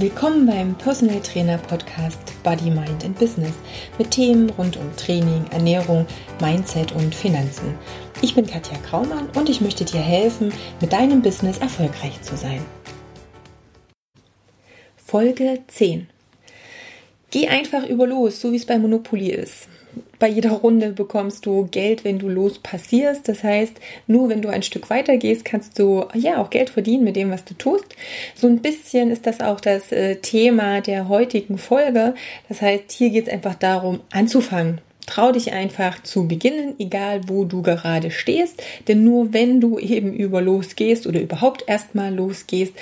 Willkommen beim Personal Trainer Podcast Body, Mind and Business mit Themen rund um Training, Ernährung, Mindset und Finanzen. Ich bin Katja Kraumann und ich möchte dir helfen, mit deinem Business erfolgreich zu sein. Folge 10. Geh einfach über los, so wie es bei Monopoly ist bei jeder Runde bekommst du Geld, wenn du los passierst. Das heißt, nur wenn du ein Stück weiter gehst, kannst du ja auch Geld verdienen mit dem, was du tust. So ein bisschen ist das auch das äh, Thema der heutigen Folge. Das heißt, hier geht es einfach darum, anzufangen. Trau dich einfach zu beginnen, egal wo du gerade stehst, denn nur wenn du eben über losgehst oder überhaupt erstmal losgehst,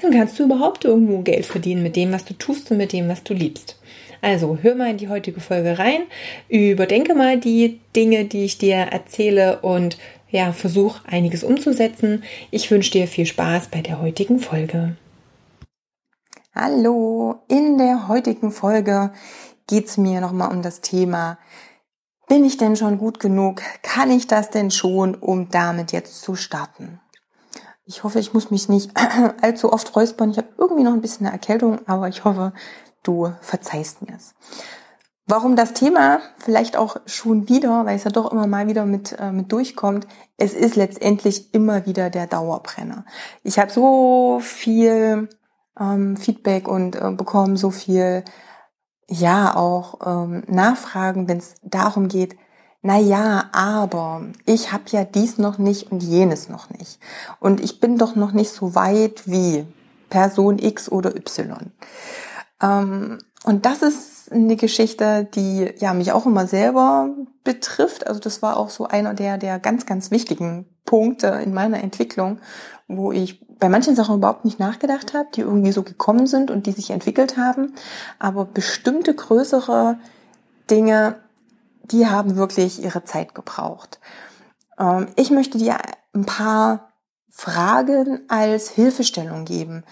dann kannst du überhaupt irgendwo Geld verdienen mit dem, was du tust und mit dem, was du liebst. Also hör mal in die heutige Folge rein, überdenke mal die Dinge, die ich dir erzähle und ja, versuch einiges umzusetzen. Ich wünsche dir viel Spaß bei der heutigen Folge. Hallo, in der heutigen Folge geht es mir nochmal um das Thema, bin ich denn schon gut genug? Kann ich das denn schon, um damit jetzt zu starten? Ich hoffe, ich muss mich nicht allzu oft räuspern. Ich habe irgendwie noch ein bisschen eine Erkältung, aber ich hoffe, du verzeihst mir es. Warum das Thema vielleicht auch schon wieder, weil es ja doch immer mal wieder mit, äh, mit durchkommt, es ist letztendlich immer wieder der Dauerbrenner. Ich habe so viel ähm, Feedback und äh, bekomme so viel, ja, auch ähm, Nachfragen, wenn es darum geht, na ja, aber ich habe ja dies noch nicht und jenes noch nicht. Und ich bin doch noch nicht so weit wie Person X oder Y. Ähm, und das ist eine Geschichte, die ja mich auch immer selber betrifft. Also das war auch so einer der, der ganz, ganz wichtigen Punkte in meiner Entwicklung, wo ich bei manchen Sachen überhaupt nicht nachgedacht habe, die irgendwie so gekommen sind und die sich entwickelt haben. Aber bestimmte größere Dinge, die haben wirklich ihre Zeit gebraucht. Ähm, ich möchte dir ein paar Fragen als Hilfestellung geben,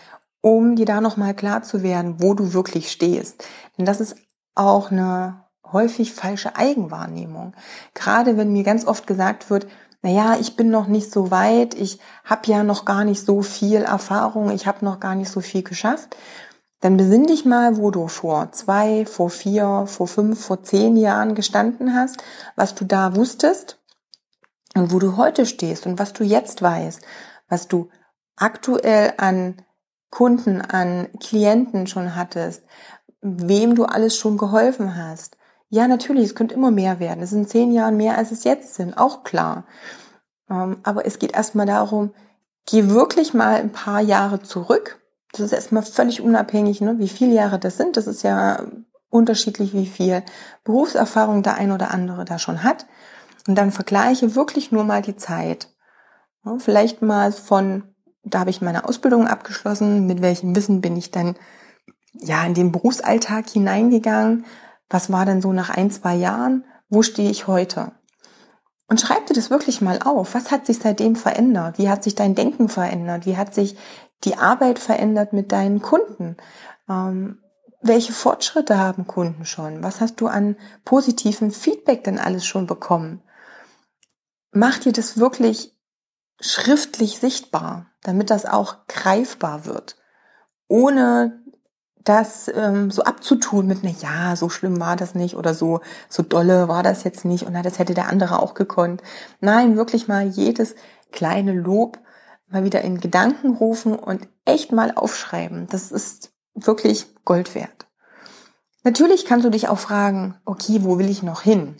um dir da nochmal klar zu werden, wo du wirklich stehst. Denn das ist auch eine häufig falsche Eigenwahrnehmung. Gerade wenn mir ganz oft gesagt wird, na ja, ich bin noch nicht so weit, ich habe ja noch gar nicht so viel Erfahrung, ich habe noch gar nicht so viel geschafft, dann besinn dich mal, wo du vor zwei, vor vier, vor fünf, vor zehn Jahren gestanden hast, was du da wusstest und wo du heute stehst und was du jetzt weißt, was du aktuell an Kunden, an Klienten schon hattest, wem du alles schon geholfen hast. Ja, natürlich, es könnte immer mehr werden. Es sind zehn Jahre mehr, als es jetzt sind, auch klar. Ähm, aber es geht erstmal darum, geh wirklich mal ein paar Jahre zurück. Das ist erstmal völlig unabhängig, ne, wie viele Jahre das sind. Das ist ja unterschiedlich, wie viel Berufserfahrung der ein oder andere da schon hat. Und dann vergleiche wirklich nur mal die Zeit. Vielleicht mal von da habe ich meine Ausbildung abgeschlossen. Mit welchem Wissen bin ich dann ja in den Berufsalltag hineingegangen? Was war denn so nach ein, zwei Jahren? Wo stehe ich heute? Und schreib dir das wirklich mal auf. Was hat sich seitdem verändert? Wie hat sich dein Denken verändert? Wie hat sich die Arbeit verändert mit deinen Kunden? Ähm, welche Fortschritte haben Kunden schon? Was hast du an positivem Feedback denn alles schon bekommen? Mach dir das wirklich schriftlich sichtbar, damit das auch greifbar wird, ohne das ähm, so abzutun mit, na ja, so schlimm war das nicht oder so, so dolle war das jetzt nicht und na, das hätte der andere auch gekonnt. Nein, wirklich mal jedes kleine Lob mal wieder in Gedanken rufen und echt mal aufschreiben. Das ist wirklich Gold wert. Natürlich kannst du dich auch fragen, okay, wo will ich noch hin?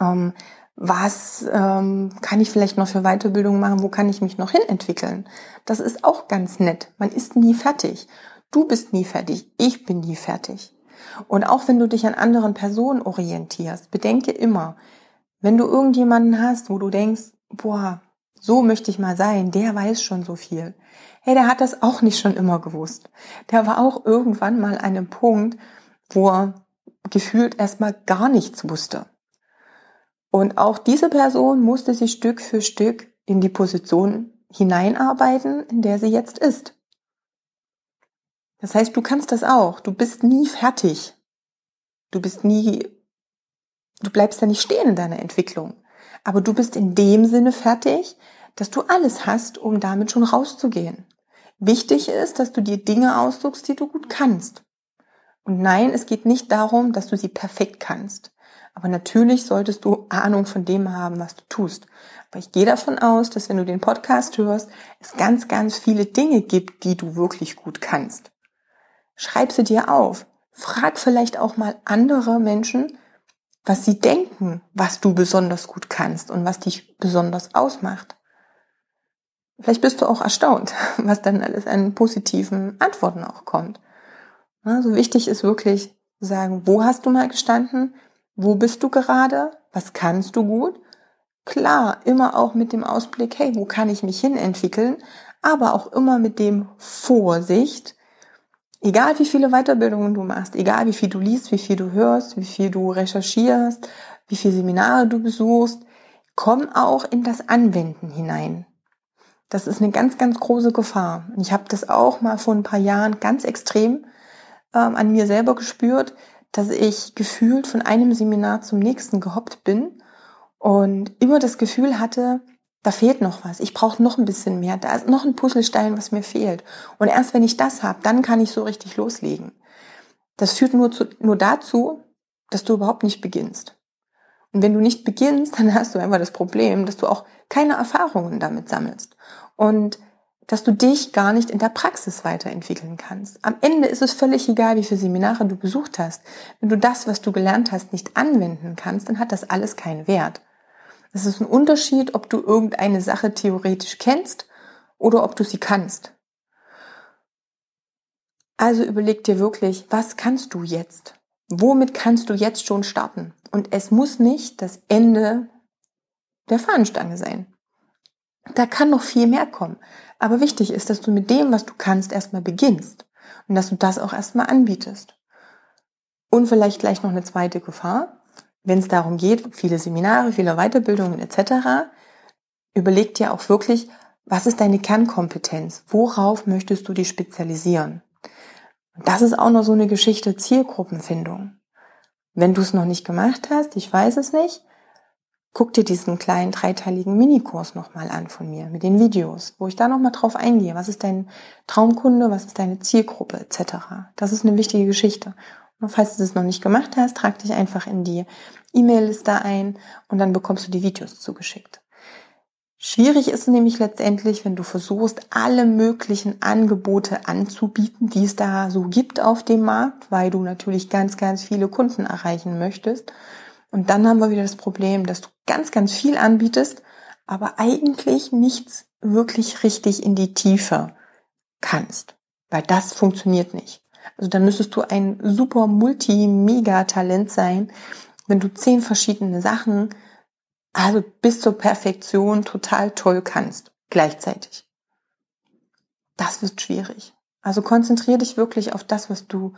Ähm, was ähm, kann ich vielleicht noch für Weiterbildung machen, wo kann ich mich noch hin entwickeln. Das ist auch ganz nett. Man ist nie fertig. Du bist nie fertig, ich bin nie fertig. Und auch wenn du dich an anderen Personen orientierst, bedenke immer, wenn du irgendjemanden hast, wo du denkst, boah, so möchte ich mal sein, der weiß schon so viel. Hey, der hat das auch nicht schon immer gewusst. Der war auch irgendwann mal an einem Punkt, wo er gefühlt erstmal gar nichts wusste. Und auch diese Person musste sich Stück für Stück in die Position hineinarbeiten, in der sie jetzt ist. Das heißt, du kannst das auch. Du bist nie fertig. Du bist nie, du bleibst ja nicht stehen in deiner Entwicklung. Aber du bist in dem Sinne fertig, dass du alles hast, um damit schon rauszugehen. Wichtig ist, dass du dir Dinge aussuchst, die du gut kannst. Und nein, es geht nicht darum, dass du sie perfekt kannst. Aber natürlich solltest du Ahnung von dem haben, was du tust. Aber ich gehe davon aus, dass wenn du den Podcast hörst, es ganz, ganz viele Dinge gibt, die du wirklich gut kannst. Schreib sie dir auf. Frag vielleicht auch mal andere Menschen, was sie denken, was du besonders gut kannst und was dich besonders ausmacht. Vielleicht bist du auch erstaunt, was dann alles an positiven Antworten auch kommt. Also wichtig ist wirklich sagen, wo hast du mal gestanden? Wo bist du gerade? Was kannst du gut? Klar, immer auch mit dem Ausblick, hey, wo kann ich mich hin entwickeln? Aber auch immer mit dem Vorsicht, egal wie viele Weiterbildungen du machst, egal wie viel du liest, wie viel du hörst, wie viel du recherchierst, wie viele Seminare du besuchst, komm auch in das Anwenden hinein. Das ist eine ganz, ganz große Gefahr. Ich habe das auch mal vor ein paar Jahren ganz extrem ähm, an mir selber gespürt, dass ich gefühlt von einem Seminar zum nächsten gehoppt bin und immer das Gefühl hatte, da fehlt noch was. Ich brauche noch ein bisschen mehr. Da ist noch ein Puzzlestein, was mir fehlt. Und erst wenn ich das habe, dann kann ich so richtig loslegen. Das führt nur, zu, nur dazu, dass du überhaupt nicht beginnst. Und wenn du nicht beginnst, dann hast du einfach das Problem, dass du auch keine Erfahrungen damit sammelst. Und dass du dich gar nicht in der Praxis weiterentwickeln kannst. Am Ende ist es völlig egal, wie viele Seminare du besucht hast. Wenn du das, was du gelernt hast, nicht anwenden kannst, dann hat das alles keinen Wert. Es ist ein Unterschied, ob du irgendeine Sache theoretisch kennst oder ob du sie kannst. Also überleg dir wirklich, was kannst du jetzt? Womit kannst du jetzt schon starten? Und es muss nicht das Ende der Fahnenstange sein. Da kann noch viel mehr kommen. Aber wichtig ist, dass du mit dem, was du kannst, erstmal beginnst und dass du das auch erstmal anbietest. Und vielleicht gleich noch eine zweite Gefahr, wenn es darum geht, viele Seminare, viele Weiterbildungen etc., überleg dir auch wirklich, was ist deine Kernkompetenz? Worauf möchtest du dich spezialisieren? Und das ist auch noch so eine Geschichte Zielgruppenfindung. Wenn du es noch nicht gemacht hast, ich weiß es nicht, guck dir diesen kleinen dreiteiligen Minikurs nochmal an von mir mit den Videos, wo ich da nochmal drauf eingehe. Was ist dein Traumkunde, was ist deine Zielgruppe etc. Das ist eine wichtige Geschichte. Und falls du das noch nicht gemacht hast, trag dich einfach in die E-Mail-Liste ein und dann bekommst du die Videos zugeschickt. Schwierig ist nämlich letztendlich, wenn du versuchst, alle möglichen Angebote anzubieten, die es da so gibt auf dem Markt, weil du natürlich ganz, ganz viele Kunden erreichen möchtest und dann haben wir wieder das Problem, dass du ganz, ganz viel anbietest, aber eigentlich nichts wirklich richtig in die Tiefe kannst, weil das funktioniert nicht. Also dann müsstest du ein super Multi-Mega-Talent sein, wenn du zehn verschiedene Sachen, also bis zur Perfektion total toll kannst, gleichzeitig. Das wird schwierig. Also konzentriere dich wirklich auf das, was du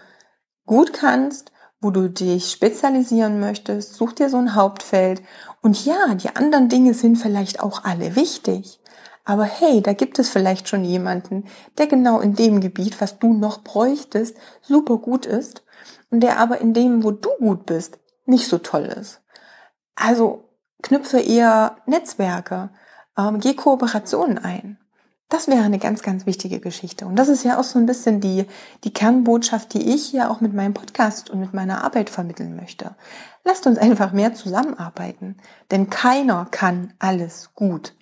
gut kannst wo du dich spezialisieren möchtest, such dir so ein Hauptfeld. Und ja, die anderen Dinge sind vielleicht auch alle wichtig. Aber hey, da gibt es vielleicht schon jemanden, der genau in dem Gebiet, was du noch bräuchtest, super gut ist und der aber in dem, wo du gut bist, nicht so toll ist. Also knüpfe eher Netzwerke, ähm, geh Kooperationen ein. Das wäre eine ganz, ganz wichtige Geschichte. Und das ist ja auch so ein bisschen die, die Kernbotschaft, die ich ja auch mit meinem Podcast und mit meiner Arbeit vermitteln möchte. Lasst uns einfach mehr zusammenarbeiten, denn keiner kann alles gut.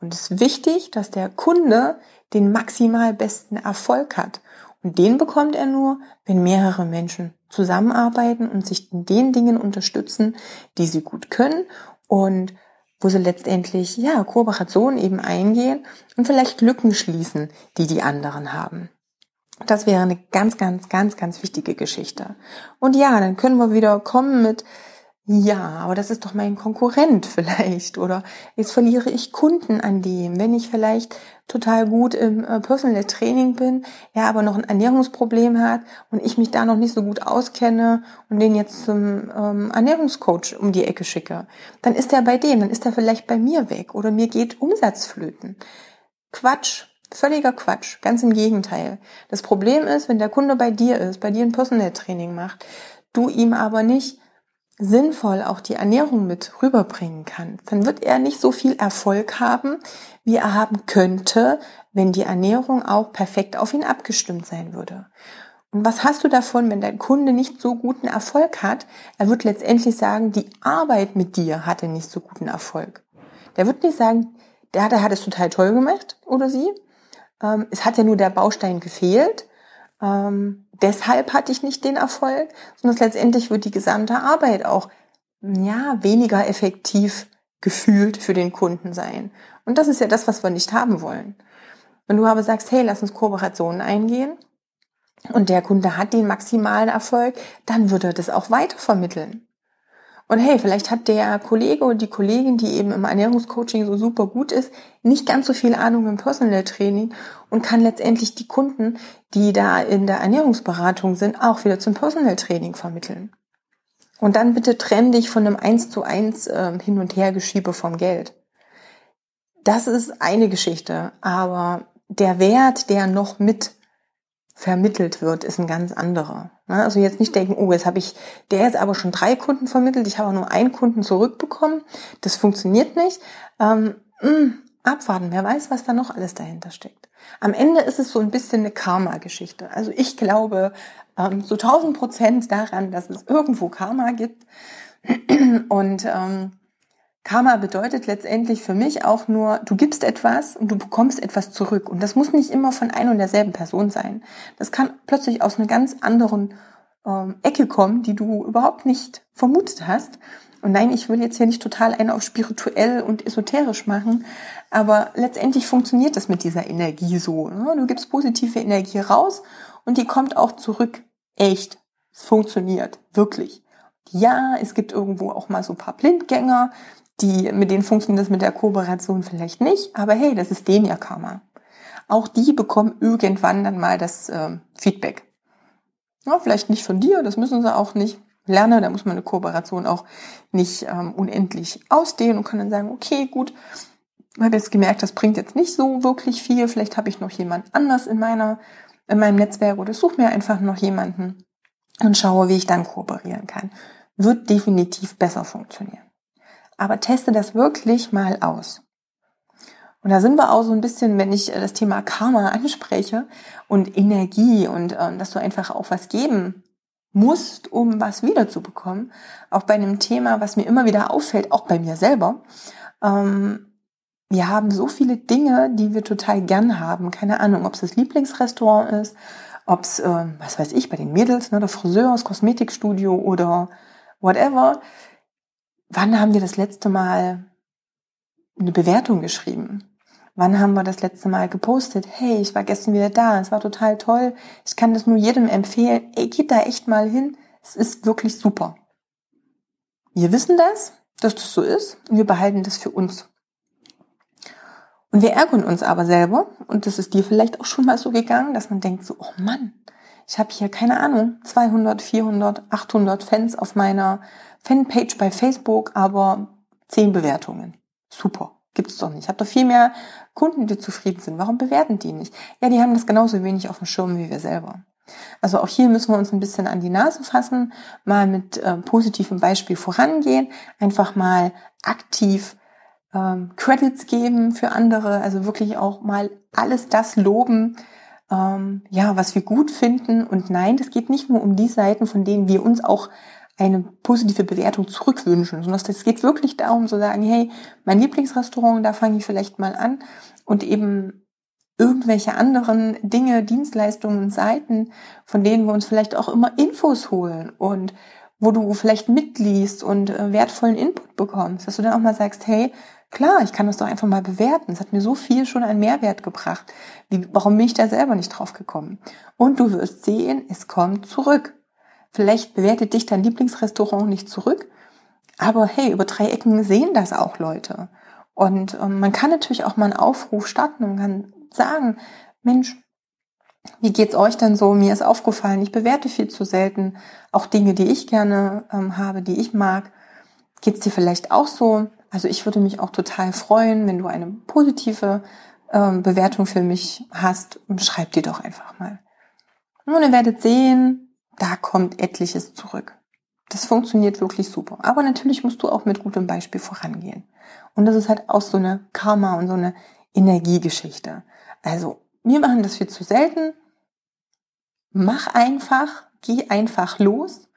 Und es ist wichtig, dass der Kunde den maximal besten Erfolg hat. Und den bekommt er nur, wenn mehrere Menschen zusammenarbeiten und sich in den Dingen unterstützen, die sie gut können und wo sie letztendlich, ja, Kooperationen eben eingehen und vielleicht Lücken schließen, die die anderen haben. Das wäre eine ganz, ganz, ganz, ganz wichtige Geschichte. Und ja, dann können wir wieder kommen mit, ja, aber das ist doch mein Konkurrent vielleicht. Oder jetzt verliere ich Kunden an dem, wenn ich vielleicht total gut im äh, Personal Training bin, er aber noch ein Ernährungsproblem hat und ich mich da noch nicht so gut auskenne und den jetzt zum ähm, Ernährungscoach um die Ecke schicke, dann ist er bei dem, dann ist er vielleicht bei mir weg oder mir geht Umsatzflöten. Quatsch, völliger Quatsch, ganz im Gegenteil. Das Problem ist, wenn der Kunde bei dir ist, bei dir ein Personal Training macht, du ihm aber nicht sinnvoll auch die Ernährung mit rüberbringen kann, dann wird er nicht so viel Erfolg haben, wie er haben könnte, wenn die Ernährung auch perfekt auf ihn abgestimmt sein würde. Und was hast du davon, wenn dein Kunde nicht so guten Erfolg hat? Er wird letztendlich sagen, die Arbeit mit dir hatte nicht so guten Erfolg. Der wird nicht sagen, der, der hat es total toll gemacht oder sie. Ähm, es hat ja nur der Baustein gefehlt. Ähm, deshalb hatte ich nicht den Erfolg, sondern letztendlich wird die gesamte Arbeit auch ja weniger effektiv gefühlt für den Kunden sein. Und das ist ja das, was wir nicht haben wollen. Wenn du aber sagst, hey, lass uns Kooperationen eingehen, und der Kunde hat den maximalen Erfolg, dann wird er das auch weiter vermitteln. Und hey, vielleicht hat der Kollege oder die Kollegin, die eben im Ernährungscoaching so super gut ist, nicht ganz so viel Ahnung im Personal Training und kann letztendlich die Kunden, die da in der Ernährungsberatung sind, auch wieder zum Personal Training vermitteln. Und dann bitte trenn dich von einem eins zu eins äh, hin und her Geschiebe vom Geld. Das ist eine Geschichte, aber der Wert, der noch mit vermittelt wird, ist ein ganz anderer. Ne? Also jetzt nicht denken, oh, jetzt habe ich der jetzt aber schon drei Kunden vermittelt, ich habe nur einen Kunden zurückbekommen. Das funktioniert nicht. Ähm, mh, hm, abwarten, wer weiß, was da noch alles dahinter steckt. Am Ende ist es so ein bisschen eine Karma-Geschichte. Also ich glaube ähm, so 1000 Prozent daran, dass es irgendwo Karma gibt. Und ähm, Karma bedeutet letztendlich für mich auch nur, du gibst etwas und du bekommst etwas zurück. Und das muss nicht immer von ein und derselben Person sein. Das kann plötzlich aus einer ganz anderen ähm, Ecke kommen, die du überhaupt nicht vermutet hast. Und nein, ich will jetzt hier nicht total einen auf spirituell und esoterisch machen, aber letztendlich funktioniert das mit dieser Energie so. Ne? Du gibst positive Energie raus und die kommt auch zurück. Echt. Es funktioniert. Wirklich. Ja, es gibt irgendwo auch mal so ein paar Blindgänger, die, mit denen funktioniert das mit der Kooperation vielleicht nicht, aber hey, das ist denen ja Karma. Auch die bekommen irgendwann dann mal das äh, Feedback. Ja, vielleicht nicht von dir, das müssen sie auch nicht. Lernen, da muss man eine Kooperation auch nicht ähm, unendlich ausdehnen und kann dann sagen, okay, gut, ich habe jetzt gemerkt, das bringt jetzt nicht so wirklich viel. Vielleicht habe ich noch jemand anders in meiner, in meinem Netzwerk oder suche mir einfach noch jemanden und schaue, wie ich dann kooperieren kann. Wird definitiv besser funktionieren aber teste das wirklich mal aus. Und da sind wir auch so ein bisschen, wenn ich äh, das Thema Karma anspreche und Energie und äh, dass du einfach auch was geben musst, um was wiederzubekommen. Auch bei einem Thema, was mir immer wieder auffällt, auch bei mir selber. Ähm, wir haben so viele Dinge, die wir total gern haben. Keine Ahnung, ob es das Lieblingsrestaurant ist, ob es, äh, was weiß ich, bei den Mädels, ne, der Friseur, das Kosmetikstudio oder whatever wann haben wir das letzte Mal eine Bewertung geschrieben? Wann haben wir das letzte Mal gepostet? Hey, ich war gestern wieder da, es war total toll. Ich kann das nur jedem empfehlen. Ey, geht da echt mal hin. Es ist wirklich super. Wir wissen das, dass das so ist und wir behalten das für uns. Und wir ärgern uns aber selber, und das ist dir vielleicht auch schon mal so gegangen, dass man denkt so, oh Mann, ich habe hier keine Ahnung, 200, 400, 800 Fans auf meiner Fanpage bei Facebook, aber zehn Bewertungen. Super. Gibt's doch nicht. Ich habe doch viel mehr Kunden, die zufrieden sind. Warum bewerten die nicht? Ja, die haben das genauso wenig auf dem Schirm wie wir selber. Also auch hier müssen wir uns ein bisschen an die Nase fassen, mal mit äh, positivem Beispiel vorangehen, einfach mal aktiv ähm, Credits geben für andere, also wirklich auch mal alles das loben, ähm, ja, was wir gut finden. Und nein, das geht nicht nur um die Seiten, von denen wir uns auch eine positive Bewertung zurückwünschen, sondern es geht wirklich darum zu sagen, hey, mein Lieblingsrestaurant, da fange ich vielleicht mal an und eben irgendwelche anderen Dinge, Dienstleistungen, Seiten, von denen wir uns vielleicht auch immer Infos holen und wo du vielleicht mitliest und äh, wertvollen Input bekommst, dass du dann auch mal sagst, hey, klar, ich kann das doch einfach mal bewerten. Es hat mir so viel schon einen Mehrwert gebracht. Wie, warum bin ich da selber nicht drauf gekommen? Und du wirst sehen, es kommt zurück. Vielleicht bewertet dich dein Lieblingsrestaurant nicht zurück, aber hey, über drei Ecken sehen das auch Leute. Und ähm, man kann natürlich auch mal einen Aufruf starten und kann sagen, Mensch, wie geht's euch denn so? Mir ist aufgefallen, ich bewerte viel zu selten auch Dinge, die ich gerne ähm, habe, die ich mag. Geht's dir vielleicht auch so? Also ich würde mich auch total freuen, wenn du eine positive ähm, Bewertung für mich hast. Schreib die doch einfach mal. Und ihr werdet sehen, da kommt etliches zurück. Das funktioniert wirklich super. Aber natürlich musst du auch mit gutem Beispiel vorangehen. Und das ist halt auch so eine Karma und so eine Energiegeschichte. Also, wir machen das viel zu selten. Mach einfach, geh einfach los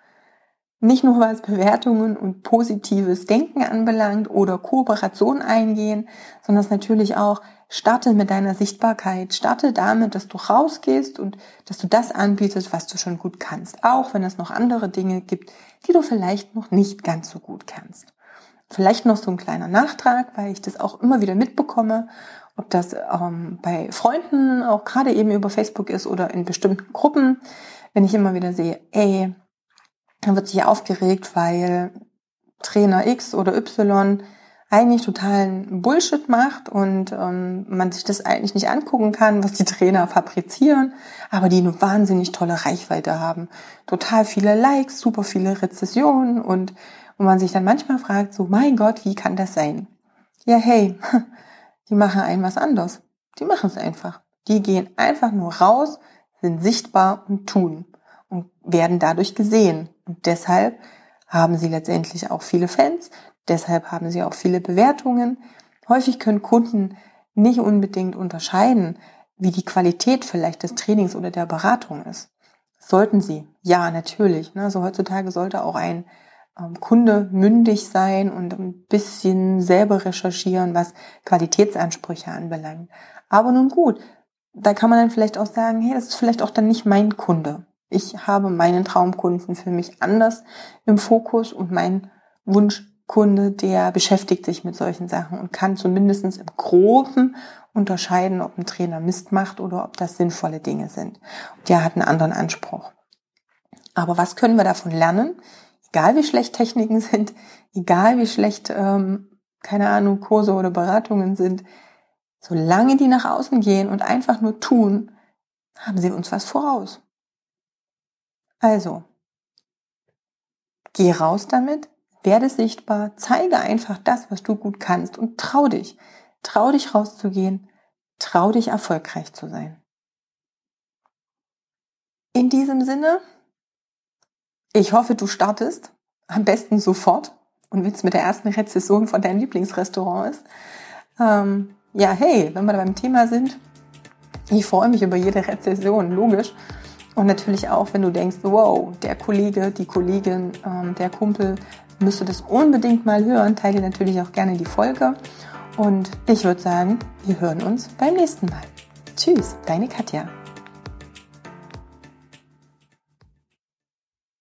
nicht nur was Bewertungen und positives Denken anbelangt oder Kooperation eingehen, sondern es natürlich auch starte mit deiner Sichtbarkeit. Starte damit, dass du rausgehst und dass du das anbietest, was du schon gut kannst. Auch wenn es noch andere Dinge gibt, die du vielleicht noch nicht ganz so gut kannst. Vielleicht noch so ein kleiner Nachtrag, weil ich das auch immer wieder mitbekomme, ob das ähm, bei Freunden auch gerade eben über Facebook ist oder in bestimmten Gruppen, wenn ich immer wieder sehe, ey, dann wird sich aufgeregt, weil Trainer X oder Y eigentlich totalen Bullshit macht und ähm, man sich das eigentlich nicht angucken kann, was die Trainer fabrizieren, aber die eine wahnsinnig tolle Reichweite haben. Total viele Likes, super viele Rezessionen und wo man sich dann manchmal fragt, so mein Gott, wie kann das sein? Ja, hey, die machen ein was anderes. Die machen es einfach. Die gehen einfach nur raus, sind sichtbar und tun und werden dadurch gesehen. Deshalb haben sie letztendlich auch viele Fans, deshalb haben sie auch viele Bewertungen. Häufig können Kunden nicht unbedingt unterscheiden, wie die Qualität vielleicht des Trainings oder der Beratung ist. Sollten sie? Ja, natürlich. Also heutzutage sollte auch ein ähm, Kunde mündig sein und ein bisschen selber recherchieren, was Qualitätsansprüche anbelangt. Aber nun gut, da kann man dann vielleicht auch sagen, hey, das ist vielleicht auch dann nicht mein Kunde. Ich habe meinen Traumkunden für mich anders im Fokus und mein Wunschkunde, der beschäftigt sich mit solchen Sachen und kann zumindest im Groben unterscheiden, ob ein Trainer Mist macht oder ob das sinnvolle Dinge sind. der hat einen anderen Anspruch. Aber was können wir davon lernen? Egal wie schlecht Techniken sind, egal wie schlecht, ähm, keine Ahnung, Kurse oder Beratungen sind, solange die nach außen gehen und einfach nur tun, haben sie uns was voraus. Also, geh raus damit, werde sichtbar, zeige einfach das, was du gut kannst und trau dich. Trau dich rauszugehen, trau dich erfolgreich zu sein. In diesem Sinne, ich hoffe, du startest am besten sofort und wenn es mit der ersten Rezession von deinem Lieblingsrestaurant ist. Ähm, ja, hey, wenn wir da beim Thema sind, ich freue mich über jede Rezession, logisch. Und natürlich auch, wenn du denkst, wow, der Kollege, die Kollegin, ähm, der Kumpel müsste das unbedingt mal hören, teile natürlich auch gerne die Folge. Und ich würde sagen, wir hören uns beim nächsten Mal. Tschüss, deine Katja.